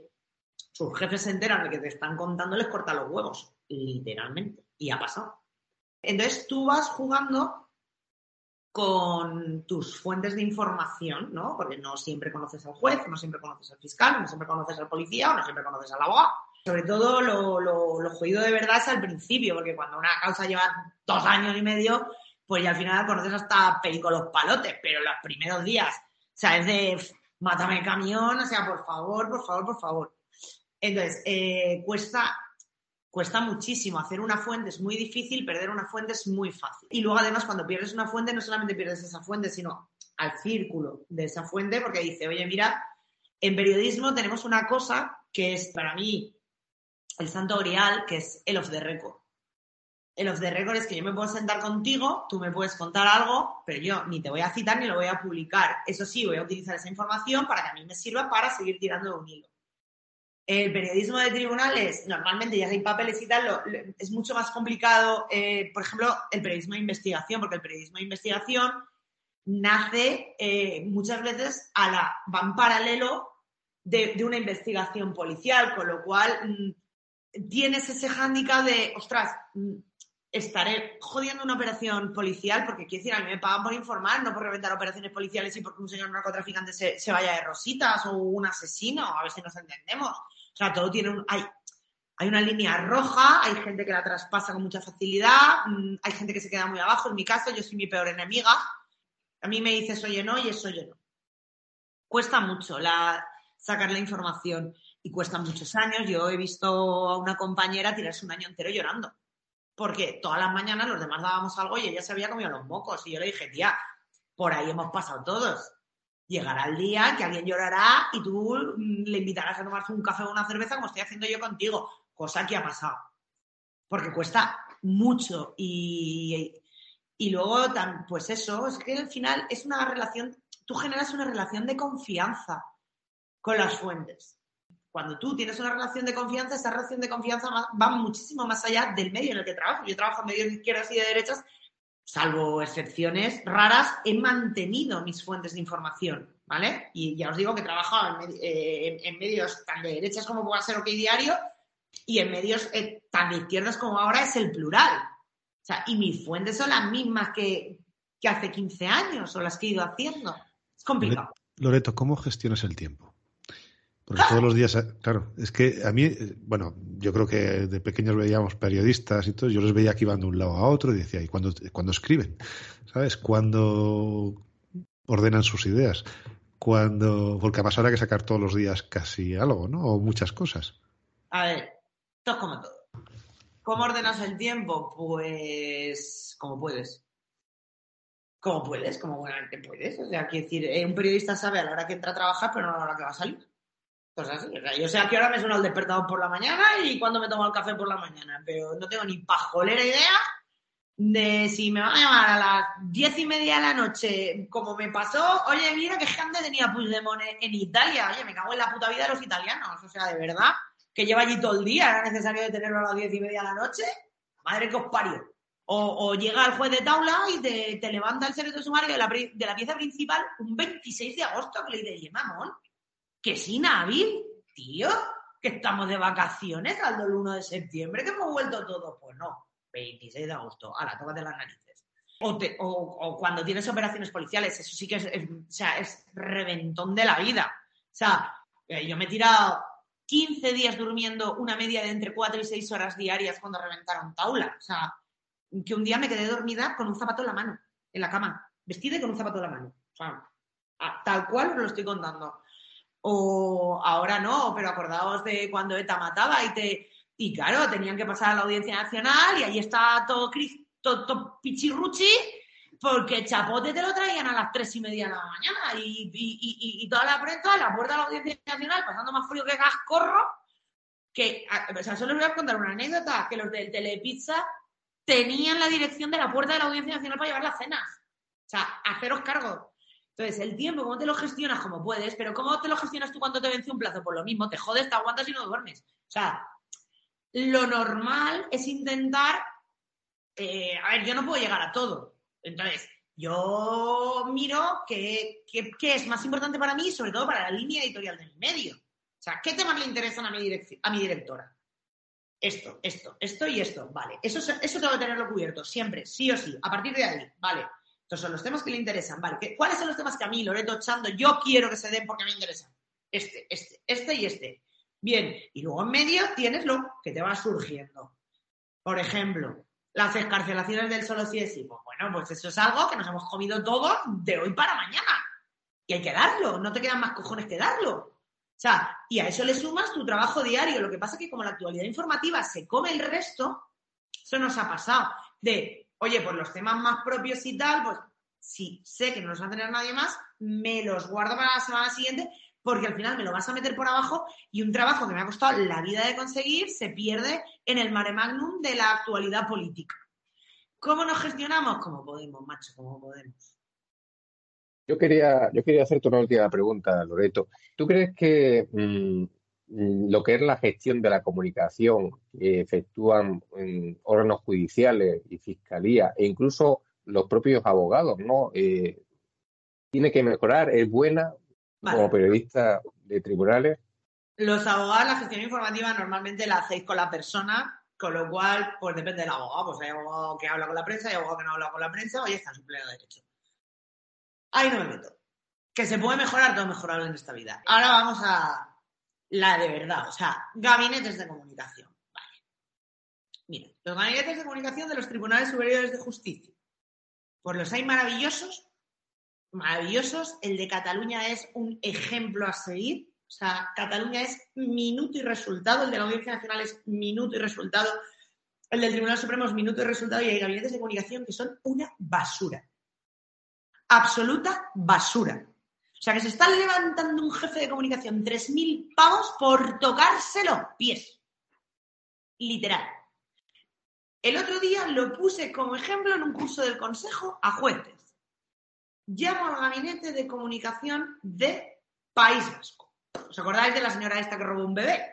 sus jefes se enteran de que te están contando, les corta los huevos, literalmente. Y ha pasado. Entonces tú vas jugando con tus fuentes de información, ¿no? Porque no siempre conoces al juez, no siempre conoces al fiscal, no siempre conoces al policía no siempre conoces al abogado. Sobre todo lo, lo, lo jodido de verdad es al principio, porque cuando una causa lleva dos años y medio, pues ya al final conoces hasta los palotes, pero los primeros días, o sea, es de mátame el camión, o sea, por favor, por favor, por favor. Entonces, eh, cuesta cuesta muchísimo. Hacer una fuente es muy difícil, perder una fuente es muy fácil. Y luego, además, cuando pierdes una fuente, no solamente pierdes esa fuente, sino al círculo de esa fuente, porque dice, oye, mira, en periodismo tenemos una cosa que es para mí el santo grial, que es el of the record. El of the record es que yo me puedo sentar contigo, tú me puedes contar algo, pero yo ni te voy a citar ni lo voy a publicar. Eso sí, voy a utilizar esa información para que a mí me sirva para seguir tirando de un hilo. El periodismo de tribunales, normalmente ya hay papeles y tal, es mucho más complicado, eh, por ejemplo, el periodismo de investigación, porque el periodismo de investigación nace eh, muchas veces a la, va en paralelo de, una investigación policial, con lo cual mm, tienes ese hándicap de, ostras, mm, estaré jodiendo una operación policial, porque quiero decir, a mí me pagan por informar, no por reventar operaciones policiales y porque un señor narcotraficante se, se vaya de rositas o un asesino, a ver si nos entendemos. O sea, todo tiene un... Hay, hay una línea roja, hay gente que la traspasa con mucha facilidad, mm, hay gente que se queda muy abajo. En mi caso, yo soy mi peor enemiga. A mí me dices oye no y es oye no. Cuesta mucho la, sacar la información y cuesta muchos años. Yo he visto a una compañera tirarse un año entero llorando. Porque todas las mañanas los demás dábamos algo y ella se había comido los mocos. Y yo le dije, tía, por ahí hemos pasado todos llegará el día que alguien llorará y tú mm, le invitarás a tomarse un café o una cerveza como estoy haciendo yo contigo, cosa que ha pasado. Porque cuesta mucho y, y luego, pues eso, es que al final es una relación, tú generas una relación de confianza con las fuentes. Cuando tú tienes una relación de confianza, esa relación de confianza va muchísimo más allá del medio en el que trabajo. Yo trabajo en medios de izquierdas y de derechas salvo excepciones raras, he mantenido mis fuentes de información, ¿vale? Y ya os digo que he trabajado en, eh, medios tan de derechas como pueda ser OK Diario y en medios eh, tan de izquierdas como ahora es el plural. O sea, y mis fuentes son las mismas que, que hace 15 años o las que he ido haciendo. Es complicado. Loreto, ¿cómo gestionas el tiempo? Porque todos los días, claro, es que a mí, bueno, yo creo que de pequeños veíamos periodistas y todo, yo los veía que iban de un lado a otro y decía, ¿y cuando, cuando escriben? ¿Sabes? Cuando ordenan sus ideas? Cuando, porque además habrá que sacar todos los días casi algo, ¿no? O muchas cosas. A ver, es como todo. ¿Cómo ordenas el tiempo? Pues como puedes. Como puedes, como buenamente puedes. O sea, quiero decir, eh, un periodista sabe a la hora que entra a trabajar, pero no a la hora que va a salir. Pues así, yo sé a qué hora me suena el despertador por la mañana y cuándo me tomo el café por la mañana, pero no tengo ni pajolera idea de si me van a llamar a las diez y media de la noche, como me pasó, oye, mira qué gente tenía Puigdemont en Italia, oye, me cago en la puta vida de los italianos, o sea, de verdad, que lleva allí todo el día, era necesario detenerlo a las diez y media de la noche, madre que os parió. O, llega el juez de taula y te, levanta el secreto sumario de la, de la pieza principal un 26 de agosto, que le dice, mamón, que sin Navi, tío, que estamos de vacaciones al el 1 de septiembre, que hemos vuelto todos. Pues no, 26 de agosto, ahora, tócate las narices. O, cuando tienes operaciones policiales, eso sí que es, o sea, es reventón de la vida. O sea, eh, yo me he tirado 15 días durmiendo una media de entre 4 y 6 horas diarias cuando reventaron taula. O sea, que un día me quedé dormida con un zapato en la mano, en la cama, vestida con un zapato en la mano. O sea, tal cual os lo estoy contando. O ahora no, pero acordaos de cuando ETA mataba y te. Y claro, tenían que pasar a la Audiencia Nacional y ahí está todo, todo, pichirruchi porque Chapote te lo traían a las tres y media de la mañana y, y, y, toda la prensa a la puerta de la Audiencia Nacional pasando más frío que cascorro. Que, o sea, solo voy a contar una anécdota, que los del Telepizza tenían la dirección de la puerta de la Audiencia Nacional para llevar las cenas. O sea, haceros cargo Entonces, el tiempo, ¿cómo te lo gestionas? Como puedes, pero ¿cómo te lo gestionas tú cuando te vence un plazo? Por lo mismo, te jodes, te aguantas y no duermes. O sea, lo normal es intentar. eh, a ver, yo no puedo llegar a todo. Entonces, yo miro qué, qué- es más importante para mí sobre todo para la línea editorial de mi medio. O sea, ¿qué temas le interesan a mi, a mi directora? Esto, esto, esto y esto. Vale, eso, eso tengo que tenerlo cubierto, siempre, sí o sí. A partir de ahí, vale. Estos son los temas que le interesan, vale. ¿Qué- ¿Cuáles son los temas que a mí, Loreto Chando, yo quiero que se den porque me interesan? Este, este, este y este. Bien, y luego en medio tienes lo que te va surgiendo. Por ejemplo, las escarcelaciones del solo sí es sí. Pues bueno, pues eso es algo que nos hemos comido todos de hoy para mañana. Y hay que darlo, no te quedan más cojones que darlo. O sea, y a eso le sumas tu trabajo diario. Lo que pasa es que como la actualidad informativa se come el resto, eso nos ha pasado. De, oye, pues los temas más propios y tal, pues si sé que no los va a tener nadie más, me los guardo para la semana siguiente porque al final me lo vas a meter por abajo y un trabajo que me ha costado la vida de conseguir se pierde en el mare magnum de la actualidad política. ¿Cómo nos gestionamos? Como podemos, macho, como podemos. Yo quería, yo quería hacerte una última pregunta, Loreto. ¿Tú crees que mm, lo que es la gestión de la comunicación que efectúan mm, órganos judiciales y fiscalía e incluso los propios abogados, ¿no? Eh, tiene que mejorar, es buena Vale. como periodista de tribunales. Los abogados, la gestión informativa normalmente la hacéis con la persona, con lo cual, pues depende del abogado. Pues hay abogado que habla con la prensa, hay abogado que no habla con la prensa, oye, está en su pleno derecho. Ahí no me meto. Que se puede mejorar, todo mejorable en esta vida. Ahora vamos a la de verdad, o sea, gabinetes de comunicación. Vale. Mira, los gabinetes de comunicación de los tribunales superiores de justicia. Pues los hay maravillosos, maravillosos. El de Cataluña es un ejemplo a seguir. O sea, Cataluña es minuto y resultado. El de la Audiencia Nacional es minuto y resultado. El del Tribunal Supremo es minuto y resultado. Y hay gabinetes de comunicación que son una basura. Absoluta basura. O sea, que se está levantando un jefe de comunicación 3.000 pavos por tocarse los pies. Literal. El otro día lo puse como ejemplo en un curso del Consejo a jueces. Llamo al gabinete de comunicación de País Vasco. ¿Os acordáis de la señora esta que robó un bebé?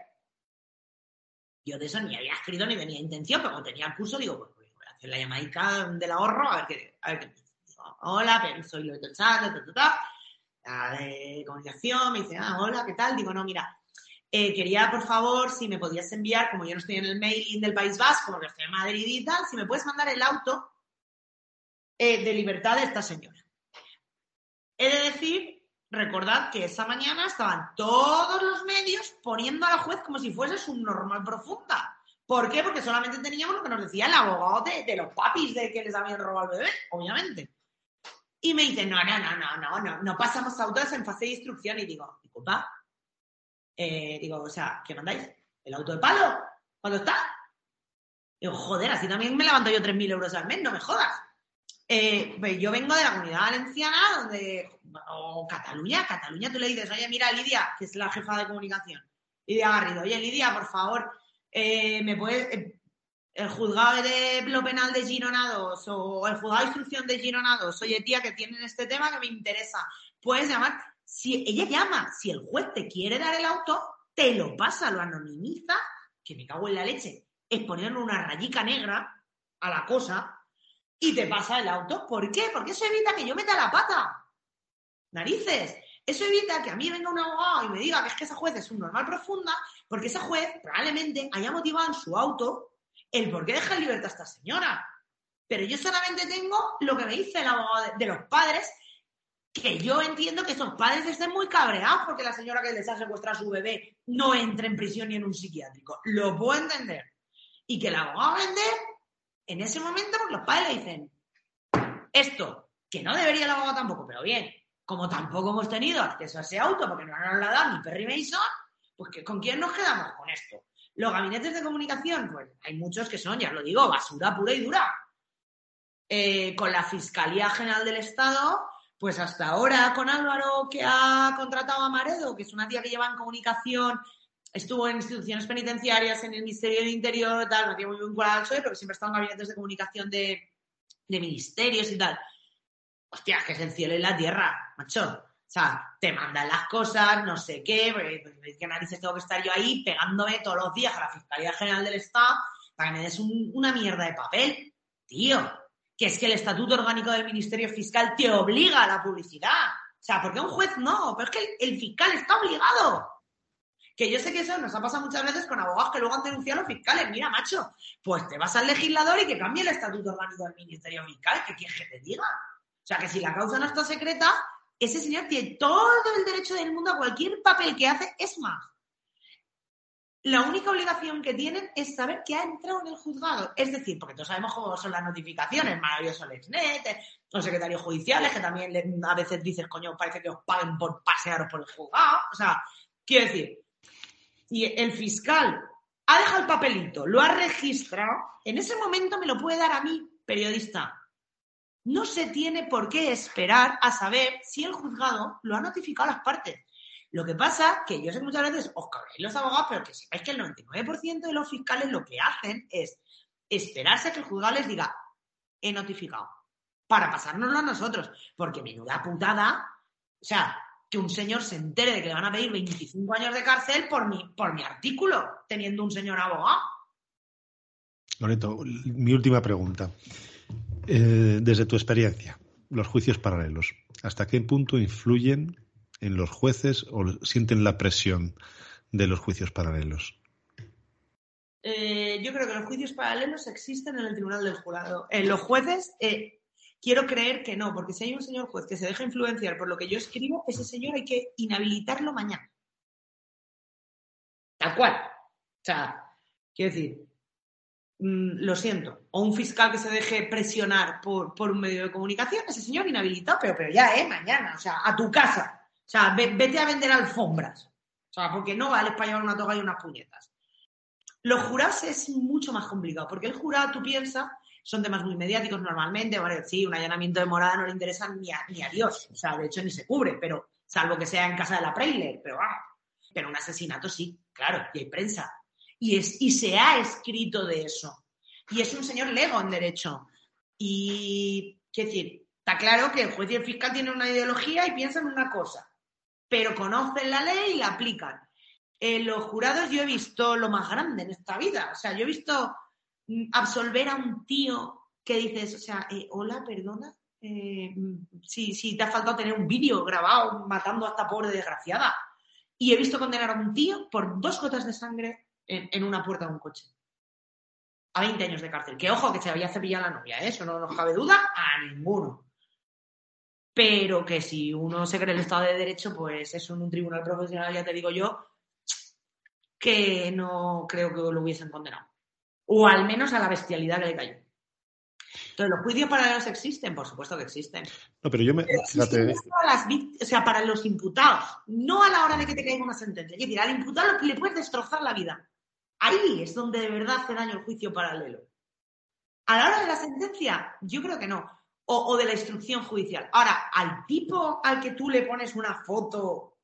Yo de eso ni había escrito ni tenía intención, pero como tenía el curso, digo, pues voy a hacer la llamadita del ahorro a ver qué, a ver qué. Digo, hola, pero soy Loreto Chando, ta, ta, ta, de comunicación, me dice, ah, hola, ¿qué tal? Digo, no, mira, eh, quería, por favor, si me podías enviar, como yo no estoy en el mailing del País Vasco, porque estoy en Madrid y tal, si me puedes mandar el auto eh, de libertad de esta señora. He de decir, recordad que esa mañana estaban todos los medios poniendo a la juez como si fuese su normal profunda. ¿Por qué? Porque solamente teníamos lo que nos decía el abogado de, de los papis de que les habían robado al bebé, obviamente. Y me dice, no, no, no, no, no, no, no pasamos autos en fase de instrucción. Y digo, disculpa, eh, digo, o sea, ¿qué mandáis? ¿El auto de palo? ¿Cuándo está? Digo, joder, así también me levanto yo 3.000 euros al mes, no me jodas. Eh, pues yo vengo de la comunidad valenciana, donde, o Cataluña, Cataluña, tú le dices, oye, mira, Lidia, que es la jefa de comunicación, Lidia Garrido, oye, Lidia, por favor, eh, ¿me puedes, eh, el juzgado de lo penal de Gironados o el juzgado de instrucción de Gironados, oye, tía, que tienen este tema que me interesa, puedes llamar, si ella llama, si el juez te quiere dar el auto, te lo pasa, lo anonimiza, que me cago en la leche, es ponerle una rayica negra a la cosa y te pasa el auto. ¿Por qué? Porque eso evita que yo meta la pata. Narices. Eso evita que a mí venga un abogado y me diga que es que esa juez es un normal profunda, porque esa juez probablemente haya motivado en su auto el por qué deja en libertad a esta señora. Pero yo solamente tengo lo que me dice el abogado de, los padres, que yo entiendo que esos padres estén muy cabreados porque la señora que les ha secuestrado a su bebé no entre en prisión ni en un psiquiátrico. Lo puedo entender. Y que el abogado vender, en ese momento, pues los padres le dicen, esto, que no debería el abogado tampoco, pero bien, como tampoco hemos tenido acceso a ese auto porque no nos lo ha dado ni Perry Mason, pues ¿con quién nos quedamos con esto? Los gabinetes de comunicación, pues hay muchos que son, ya lo digo, basura pura y dura. Eh, con la Fiscalía General del Estado, pues hasta ahora con Álvaro, que ha contratado a Maredo, que es una tía que lleva en comunicación, estuvo en instituciones penitenciarias, en el Ministerio del Interior, tal, no tiene muy vinculada al PSOE, pero siempre ha estado en gabinetes de comunicación de, de ministerios y tal. hostia, que es el cielo y la tierra, macho. O sea, te mandan las cosas, no sé qué, pues, que narices tengo que estar yo ahí pegándome todos los días a la Fiscalía General del Estado para que me des una mierda de papel. Tío, que es que el Estatuto Orgánico del Ministerio Fiscal te obliga a la publicidad. O sea, porque un juez no, pero es que el, fiscal está obligado. Que yo sé que eso nos ha pasado muchas veces con abogados que luego han denunciado a los fiscales. Mira, macho, pues te vas al legislador y que cambie el Estatuto Orgánico del Ministerio Fiscal. ¿Qué quieres que te diga? O sea, que si la causa no está secreta, ese señor tiene todo el derecho del mundo a cualquier papel que hace. Es más, la única obligación que tienen es saber que ha entrado en el juzgado. Es decir, porque todos sabemos cómo son las notificaciones, maravilloso LexNet, los secretarios judiciales, que también a veces dices, coño, parece que os paguen por pasearos por el juzgado. O sea, quiero decir, y el fiscal ha dejado el papelito, lo ha registrado, en ese momento me lo puede dar a mí, periodista no se tiene por qué esperar a saber si el juzgado lo ha notificado a las partes. Lo que pasa que yo sé que muchas veces os cabréis los abogados, pero que sepáis que el 99% de los fiscales lo que hacen es esperarse a que el juzgado les diga, he notificado, para pasárnoslo a nosotros. Porque menuda putada, o sea, que un señor se entere de que le van a pedir 25 años de cárcel por mi, por mi artículo, teniendo un señor abogado. Loreto, mi última pregunta. Eh, desde tu experiencia, los juicios paralelos, ¿hasta qué punto influyen en los jueces o sienten la presión de los juicios paralelos? Eh, yo creo que los juicios paralelos existen en el Tribunal del Jurado. En los jueces, eh, quiero creer que no, porque si hay un señor juez que se deja influenciar por lo que yo escribo, ese señor hay que inhabilitarlo mañana. Tal cual. O sea, quiero decir, lo siento, o un fiscal que se deje presionar por, un medio de comunicación, ese señor inhabilitado, pero, pero ya, ¿eh? Mañana, o sea, a tu casa. O sea, vete a vender alfombras. O sea, porque no vale para llevar una toga y unas puñetas. Los jurados es mucho más complicado, porque el jurado, tú piensas, son temas muy mediáticos normalmente, vale, sí, un allanamiento de morada no le interesa ni a, ni a Dios, o sea, de hecho ni se cubre, pero salvo que sea en casa de la Preyle, pero ah, pero un asesinato sí, claro, y hay prensa, y, es, y se ha escrito de eso. Y es un señor lego en derecho. Y, qué decir, está claro que el juez y el fiscal tienen una ideología y piensan una cosa, pero conocen la ley y la aplican. En los jurados yo he visto lo más grande en esta vida. O sea, yo he visto mm, absolver a un tío que dices, o sea, eh, hola, perdona, eh, mm, si, te ha faltado tener un vídeo grabado matando a esta pobre desgraciada. Y he visto condenar a un tío por dos gotas de sangre en, una puerta de un coche. A 20 años de cárcel. Que ojo, que se había cepillado la novia, ¿eh? eso no nos cabe duda a ninguno. Pero que si uno se cree el Estado de Derecho, pues es un, tribunal profesional, ya te digo yo, que no creo que lo hubiesen condenado. O al menos a la bestialidad que le cayó. Entonces, ¿los juicios paralelos existen? Por supuesto que existen. No, pero yo me. o sea, para los imputados, no a la hora de que te caiga una sentencia. Es decir, al imputado le puedes destrozar la vida. Ahí es donde de verdad hace daño el juicio paralelo. A la hora de la sentencia, yo creo que no. O, de la instrucción judicial. Ahora, al tipo al que tú le pones una foto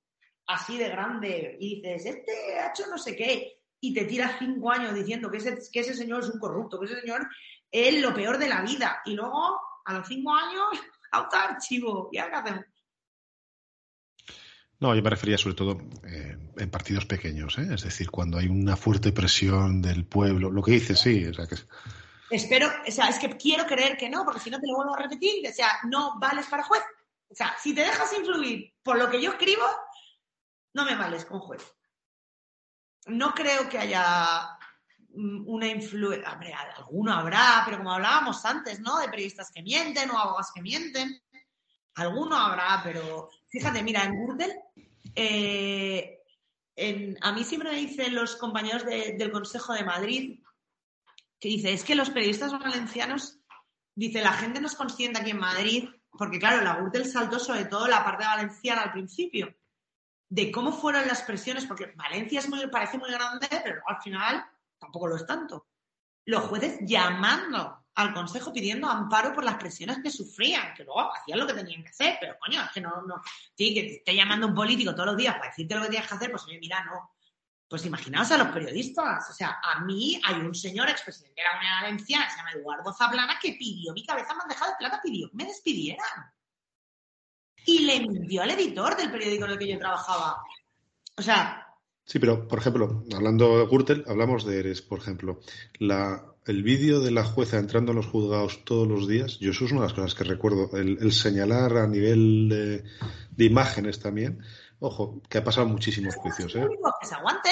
así de grande y dices, este ha hecho no sé qué, y te tiras cinco años diciendo que ese, que ese señor es un corrupto, que ese señor es lo peor de la vida, y luego, a los cinco años, auto archivo, ¿y ahora qué hacemos? No, yo me refería sobre todo eh, en partidos pequeños, ¿eh? es decir, cuando hay una fuerte presión del pueblo, lo que dices, sí, o que... Espero, o sea, es que quiero creer que no, porque si no te lo vuelvo a repetir, o sea, no vales para juez. O sea, si te dejas influir por lo que yo escribo, no me vales con juez. No creo que haya una influencia, hombre, alguno habrá, pero como hablábamos antes, ¿no? De periodistas que mienten o abogados que mienten, alguno habrá, pero fíjate, mira, en Gürtel eh, a mí siempre me dicen los compañeros del Consejo de Madrid que dice, es que los periodistas valencianos, dice, la gente no es consciente aquí en Madrid, porque claro, la Gürtel saltó sobre todo la parte valenciana al principio, de cómo fueron las presiones, porque Valencia es muy, parece muy grande, pero al final tampoco lo es tanto. Los jueces llamando al Consejo pidiendo amparo por las presiones que sufrían, que luego hacían lo que tenían que hacer, pero coño, es que no, no, sí, que te esté llamando un político todos los días para decirte lo que tienes que hacer, pues oye, mira, no. Pues imaginaos a los periodistas, o sea, a mí hay un señor expresidente de la Unión Valenciana, se llama Eduardo Zaplana, que pidió mi cabeza, dejado de plata, pidió me despidieran. y le mintió al editor del periódico en el que yo trabajaba. O sea, Sí, pero por ejemplo, hablando de Gürtel, hablamos de Eres, por ejemplo. La, el vídeo de la jueza entrando a los juzgados todos los días, yo eso es una de las cosas que recuerdo. El, señalar a nivel de, de, imágenes también. Ojo, que ha pasado muchísimos juicios, ¿eh? Que se aguante.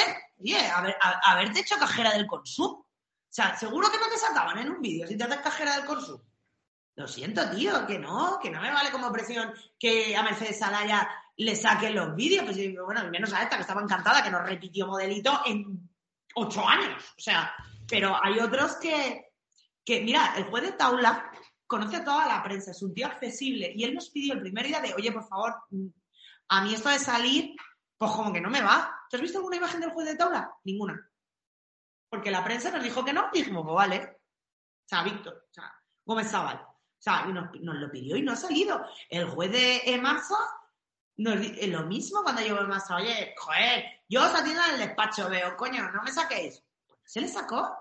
A ver, a, haberte hecho cajera del consumo. O sea, seguro que no te sacaban en un vídeo si te haces cajera del consumo. Lo siento, tío, que no, que no me vale como presión que a Mercedes Salaya le saquen los vídeos. Pues bueno, al menos a esta que estaba encantada, que nos repitió modelito en ocho años. O sea, pero hay otros que, que, mira, el juez de Taula conoce a toda la prensa, es un tío accesible y él nos pidió el primer día de, oye, por favor, a mí esto de salir, pues como que no me va. ¿Te has visto alguna imagen del juez de Taula? Ninguna. Porque la prensa nos dijo que no y dijimos, pues vale. O sea, Víctor, o sea, Gómez Zabal. O sea, nos, nos, lo pidió y no ha salido. El juez de marzo nos dice lo mismo cuando voy más, oye, joder, yo os atiendo en el despacho, veo, coño, no me saquéis. Se le sacó.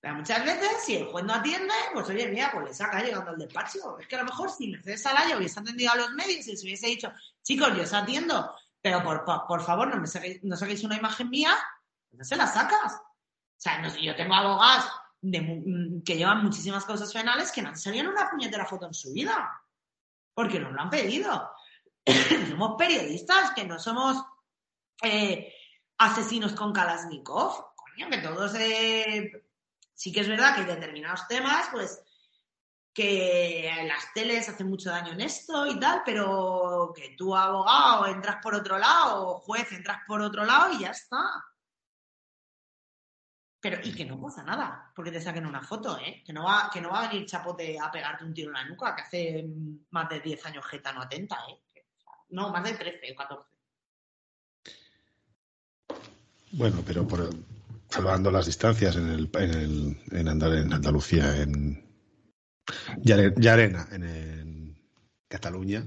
Pero muchas veces, si el juez no atiende, pues oye, mira, pues le saca llegando al despacho. Es que a lo mejor si Mercedes Salaya hubiese atendido a los medios y se hubiese dicho, chicos, yo os atiendo, pero por, por, favor, no me saquéis, no saquéis una imagen mía, pues no se la sacas. O sea, yo tengo abogados de, que llevan muchísimas cosas penales que no han salido una puñetera foto en su vida. Porque nos lo han pedido. somos periodistas, que no somos eh, asesinos con Kalashnikov. Que todos. Eh, sí que es verdad que hay determinados temas, pues que las teles hacen mucho daño en esto y tal, pero que tú, abogado, entras por otro lado, juez, entras por otro lado y ya está. Pero, y que no pasa nada, porque te saquen una foto, ¿eh? Que no va, que no va a venir Chapote a pegarte un tiro en la nuca, que hace más de 10 años Geta no atenta, ¿eh? No, más de 13 o 14. Bueno, pero por, salvando las distancias en, el, en, el, en, en Andalucía, en Yarena, en, en Cataluña,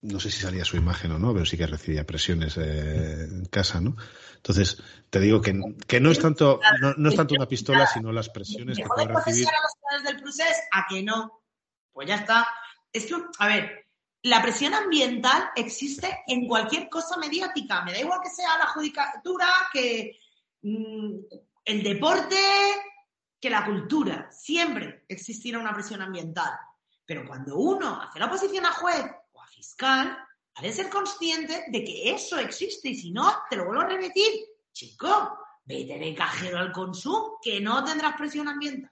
no sé si salía su imagen o no, pero sí que recibía presiones eh, en casa, ¿no? Entonces, te digo que, que no es tanto no, no, es tanto una pistola, sino las presiones que puede recibir. a los del procés? ¿A que no? Pues ya está. Es que, a ver, la presión ambiental existe en cualquier cosa mediática. Me da igual que sea la judicatura, que el deporte, que la cultura. Siempre existirá una presión ambiental. Pero cuando uno hace la oposición a juez o a fiscal, ha de ser consciente de que eso existe. Y si no, te lo vuelvo a repetir, chico, vete de cajero al consumo, que no tendrás presión ambiental.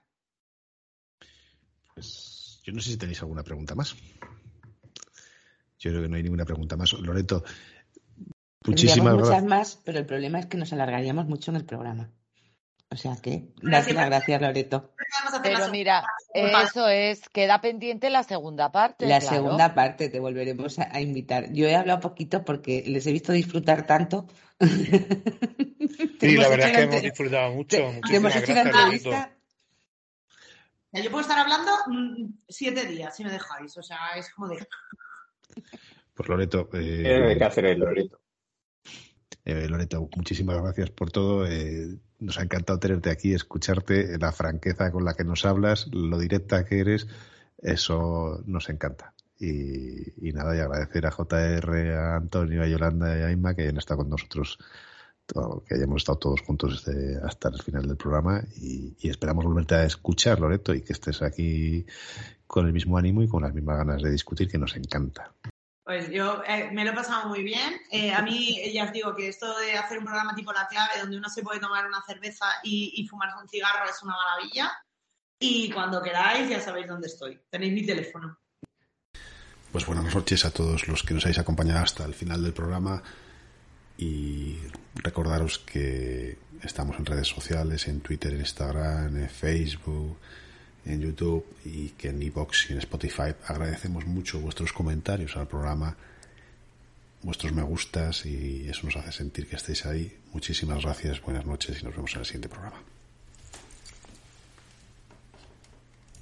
Pues yo no sé si tenéis alguna pregunta más. Yo creo que no hay ninguna pregunta más. Loreto, muchísimas gracias. muchas más, pero el problema es que nos alargaríamos mucho en el programa. O sea que, gracias, gracias Loreto. Pero mira, eso es, queda pendiente la segunda parte. La segunda parte te volveremos a, invitar. Yo he hablado poquito porque les he visto disfrutar tanto. Sí, la verdad es que hemos disfrutado mucho. Te, hemos hecho una entrevista. Yo puedo estar hablando mm, siete días si me dejáis. O sea, es como de. Pues Loreto. Eh, que hacer el Loreto. Eh, Loreto, muchísimas gracias por todo. Eh, nos ha encantado tenerte aquí, escucharte, la franqueza con la que nos hablas, lo directa que eres, eso nos encanta. Y, nada, y agradecer a JR, a Antonio, a Yolanda y a Inma que hayan estado con nosotros, que hayamos estado todos juntos desde hasta el final del programa y, y esperamos volverte a escuchar, Loreto, y que estés aquí con el mismo ánimo y con las mismas ganas de discutir que nos encanta. Pues yo eh, me lo he pasado muy bien. Eh, a mí ya os digo que esto de hacer un programa tipo La Clave, donde uno se puede tomar una cerveza y, y fumarse un cigarro, es una maravilla. Y cuando queráis, ya sabéis dónde estoy. Tenéis mi teléfono. Pues buenas noches a todos los que nos habéis acompañado hasta el final del programa. Y recordaros que estamos en redes sociales, en Twitter, en Instagram, en Facebook en YouTube y que en iBox y en Spotify. Agradecemos mucho vuestros comentarios al programa, vuestros me gustas y eso nos hace sentir que estéis ahí. Muchísimas gracias, buenas noches y nos vemos en el siguiente programa.